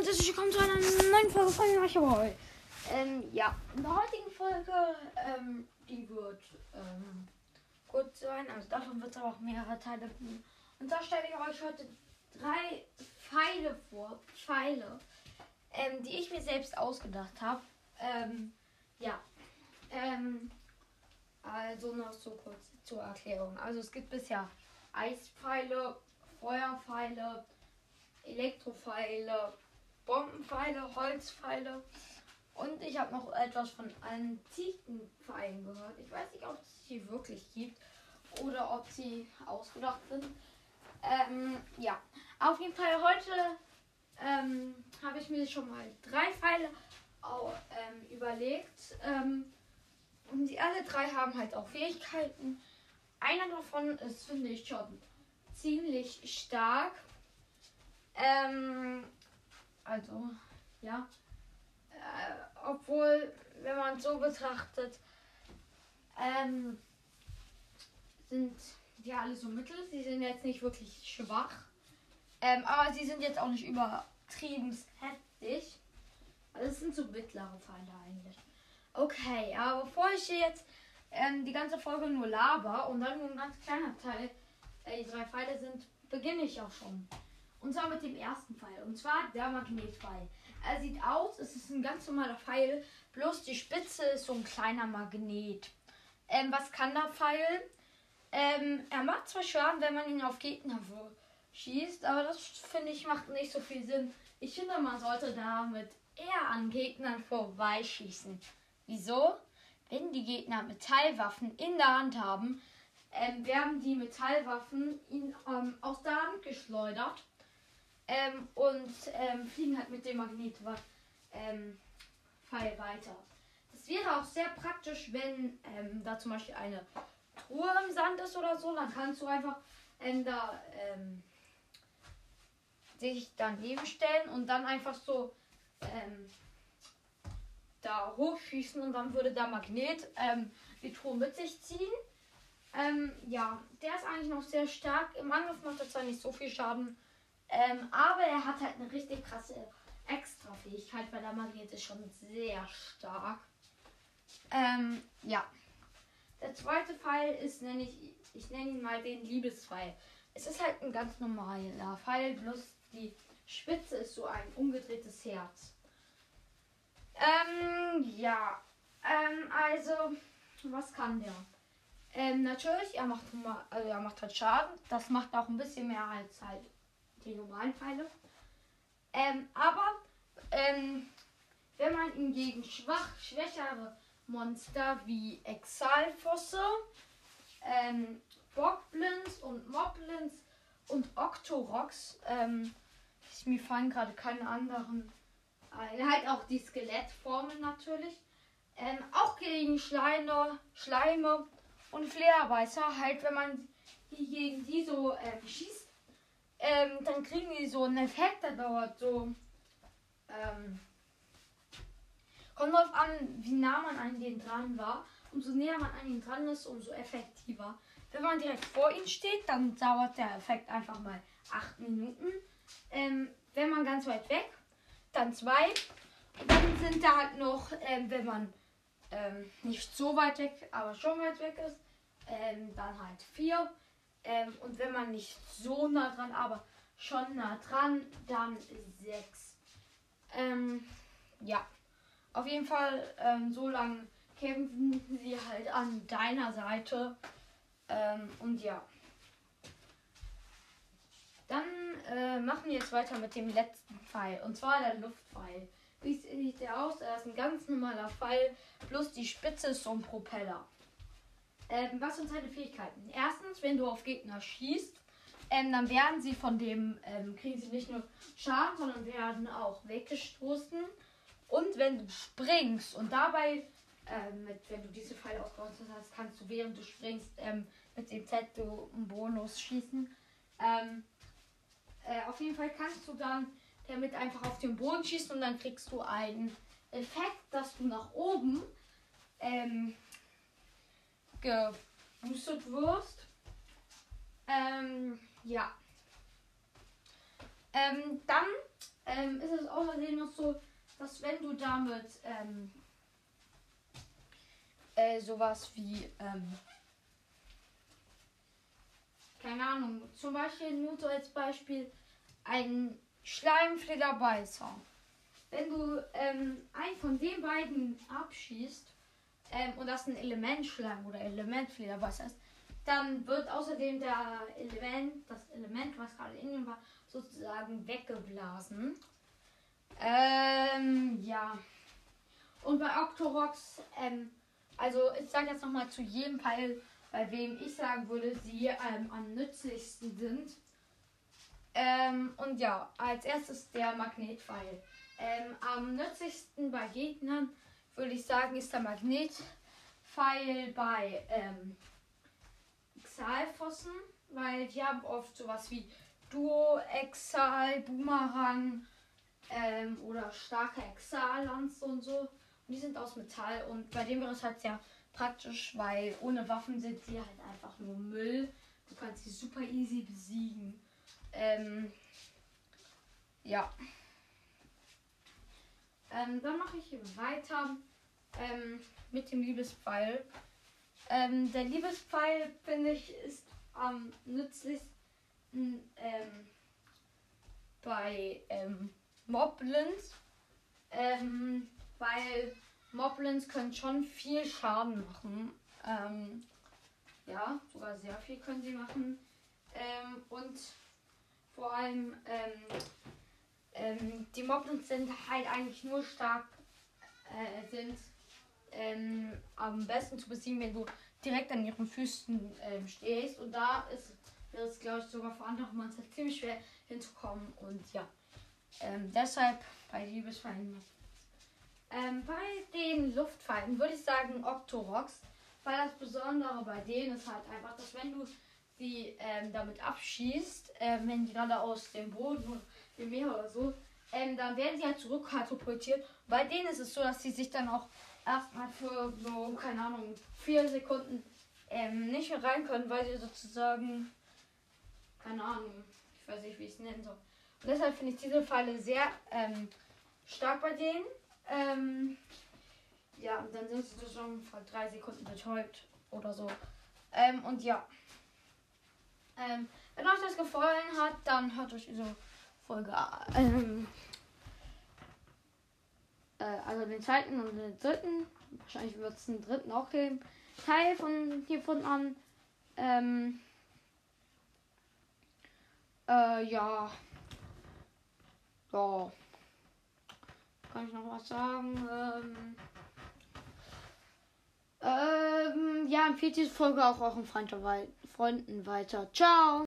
und herzlich willkommen zu einer neuen Folge von Machoboy. Ähm, ja, in der heutigen Folge, ähm, die wird, ähm, kurz sein, also davon wird es auch mehrere Teile geben. Und da stelle ich euch heute drei Pfeile vor, Pfeile, ähm, die ich mir selbst ausgedacht habe. Ähm, ja, ähm, also noch so kurz zur Erklärung. Also es gibt bisher Eispfeile, Feuerpfeile, Elektropfeile, Bombenpfeile, Holzpfeile und ich habe noch etwas von antiken Pfeilen gehört. Ich weiß nicht, ob es sie wirklich gibt oder ob sie ausgedacht sind. Ähm, ja, auf jeden Fall heute ähm, habe ich mir schon mal drei Pfeile auch, ähm, überlegt. Ähm, und die alle drei haben halt auch Fähigkeiten. Einer davon ist, finde ich, schon ziemlich stark. Ähm, also, ja. Äh, obwohl, wenn man es so betrachtet, ähm, sind die alle so mittel. Sie sind jetzt nicht wirklich schwach. Ähm, aber sie sind jetzt auch nicht übertrieben heftig. Also es sind so mittlere Feinde eigentlich. Okay, aber bevor ich hier jetzt ähm, die ganze Folge nur laber und dann nur ein ganz kleiner Teil, äh, die drei Pfeile sind, beginne ich auch schon. Und zwar mit dem ersten Pfeil. Und zwar der Magnetpfeil. Er sieht aus, es ist ein ganz normaler Pfeil, bloß die Spitze ist so ein kleiner Magnet. Ähm, was kann der Pfeil? Ähm, er macht zwar Schaden, wenn man ihn auf Gegner schießt, aber das finde ich macht nicht so viel Sinn. Ich finde, man sollte damit eher an Gegnern vorbeischießen. Wieso? Wenn die Gegner Metallwaffen in der Hand haben, ähm, werden die Metallwaffen ihn ähm, aus der Hand geschleudert ähm, und ähm, fliegen halt mit dem Magnetpfeil ähm, weiter. Das wäre auch sehr praktisch, wenn ähm, da zum Beispiel eine Truhe im Sand ist oder so, dann kannst du einfach ähm, da ähm, sich daneben stellen und dann einfach so da hochschießen und dann würde der Magnet die Truhe mit sich ziehen. Ähm, ja, der ist eigentlich noch sehr stark. Im Angriff macht er zwar nicht so viel Schaden, ähm, aber er hat halt eine richtig krasse Extra-Fähigkeit, weil der Magnet ist schon sehr stark. Ähm, ja. Der zweite Pfeil ist, nenne ich, ich nenne ihn mal den Liebespfeil. Es ist halt ein ganz normaler Pfeil, bloß die Spitze ist so ein umgedrehtes Herz. Ähm, ja. Ähm, also, was kann der? Ähm, natürlich, er macht, also er macht halt Schaden. Das macht auch ein bisschen mehr als halt die normalen Pfeile. Ähm, aber ähm, wenn man ihn gegen schwach, schwächere Monster wie Exalfosse, ähm, Bockblins und Moblins und Octoroks, ähm, mir fallen gerade keine anderen ein, halt auch die Skelettformen natürlich, ähm, auch gegen Schleime, Schleime und Flarebeißer, halt wenn man die gegen die so ähm, schießt, ähm, dann kriegen die so einen Effekt, der dauert so. Ähm, kommt drauf an, wie nah man an den dran war. Umso näher man an ihn dran ist, umso effektiver. Wenn man direkt vor ihm steht, dann dauert der Effekt einfach mal 8 Minuten. Ähm, wenn man ganz weit weg, dann 2. Dann sind da halt noch, ähm, wenn man ähm, nicht so weit weg, aber schon weit weg ist, ähm, dann halt 4. Ähm, und wenn man nicht so nah dran, aber schon nah dran, dann 6. Ähm, ja. Auf jeden Fall, ähm, so lange kämpfen sie halt an deiner Seite. Ähm, und ja. Dann äh, machen wir jetzt weiter mit dem letzten Pfeil. Und zwar der Luftpfeil. Wie sieht der aus? Er ist ein ganz normaler Pfeil. Plus die Spitze ist so ein Propeller. Ähm, was sind seine Fähigkeiten? Erstens, wenn du auf Gegner schießt, ähm, dann werden sie von dem, ähm, kriegen sie nicht nur Schaden, sondern werden auch weggestoßen. Und wenn du springst und dabei, ähm, mit, wenn du diese Pfeile ausgerüstet hast, kannst du während du springst ähm, mit dem Z einen Bonus schießen. Ähm, äh, auf jeden Fall kannst du dann damit einfach auf den Boden schießen und dann kriegst du einen Effekt, dass du nach oben ähm, geboostet wirst. Ähm, ja. Ähm, dann ähm, ist es außerdem noch so, dass wenn du damit ähm, äh, sowas wie, ähm, keine Ahnung, zum Beispiel nur so als Beispiel ein Schleimflederbeißer. Wenn du ähm, einen von den beiden abschießt ähm, und das ein Elementschleim oder Elementflederbeißer ist, dann wird außerdem der Element, das Element, was gerade in ihm war, sozusagen weggeblasen. Ähm, ja. Und bei Octorox, ähm, also ich sage jetzt nochmal zu jedem Pfeil, bei wem ich sagen würde, sie ähm, am nützlichsten sind. Ähm, und ja, als erstes der Magnetpfeil. Ähm, am nützlichsten bei Gegnern würde ich sagen, ist der Magnetpfeil bei ähm, Exalfossen, weil die haben oft sowas wie Duo, Exal, Boomerang ähm, oder starke Exal-Lanze und so. Und die sind aus Metall und bei dem wäre es halt sehr praktisch, weil ohne Waffen sind sie halt einfach nur Müll. Du kannst sie super easy besiegen. Ähm, ja. Ähm, dann mache ich weiter ähm, mit dem Liebespfeil. Ähm, der Liebespfeil, finde ich, ist am nützlichsten ähm, bei ähm, Moblins. Ähm, weil Moblins können schon viel Schaden machen. Ja, sogar sehr viel können sie machen. Und vor allem ähm, die Moblins sind halt eigentlich nur stark, äh, sind ähm, am besten zu besiegen, wenn du direkt an ihren Füßen ähm, stehst. Und da ist es, glaube ich, sogar für andere Monster ziemlich schwer hinzukommen. Und ja, ähm, deshalb bei Liebesfeinden. Ähm, bei den Luftfeinden würde ich sagen Octorox, weil das Besondere bei denen ist halt einfach, dass wenn du die ähm, damit abschießt, wenn die gerade aus dem Boden dem Meer oder so, ähm, dann werden sie halt zurückkatapultiert. Bei denen ist es so, dass sie sich dann auch erstmal für so, keine Ahnung, vier Sekunden ähm, nicht mehr rein können, weil sie sozusagen, keine Ahnung, ich weiß nicht, wie ich es nennen soll. Und deshalb finde ich diese Pfeile sehr ähm, stark bei denen. Ähm, ja, und dann sind sie schon vor drei Sekunden betäubt oder so. Ähm, und ja. Ähm, wenn euch das gefallen hat, dann hört euch diese Folge ähm, äh, also den zweiten und den dritten, wahrscheinlich wird es den dritten auch geben, Teil von hiervon an. Ähm, äh, ja. Ja. Kann ich noch was sagen? Ähm, ähm, ja, empfiehlt diese Folge auch euren Freunden weiter. Ciao!